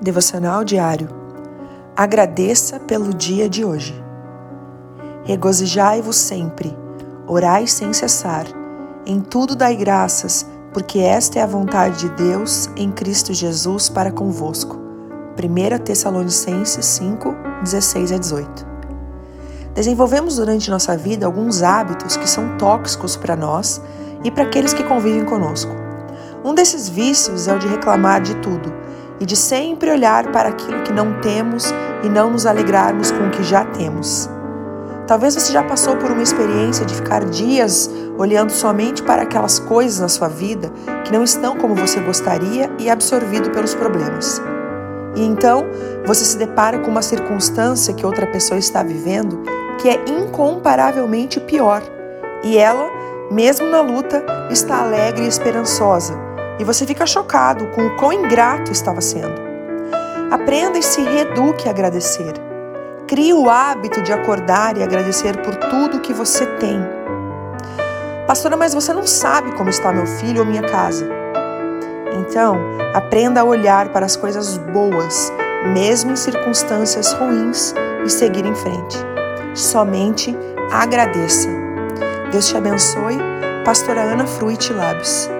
Devocional diário. Agradeça pelo dia de hoje. Regozijai-vos sempre, orai sem cessar, em tudo dai graças, porque esta é a vontade de Deus em Cristo Jesus para convosco. 1 Tessalonicenses 5, 16 a 18. Desenvolvemos durante nossa vida alguns hábitos que são tóxicos para nós e para aqueles que convivem conosco. Um desses vícios é o de reclamar de tudo e de sempre olhar para aquilo que não temos e não nos alegrarmos com o que já temos. Talvez você já passou por uma experiência de ficar dias olhando somente para aquelas coisas na sua vida que não estão como você gostaria e absorvido pelos problemas. E então você se depara com uma circunstância que outra pessoa está vivendo que é incomparavelmente pior. E ela, mesmo na luta, está alegre e esperançosa e você fica chocado com o quão ingrato estava sendo. Aprenda e se reeduque a agradecer. Crie o hábito de acordar e agradecer por tudo que você tem. Pastora, mas você não sabe como está meu filho ou minha casa. Então, aprenda a olhar para as coisas boas, mesmo em circunstâncias ruins, e seguir em frente. Somente agradeça. Deus te abençoe. Pastora Ana Fruit Labs.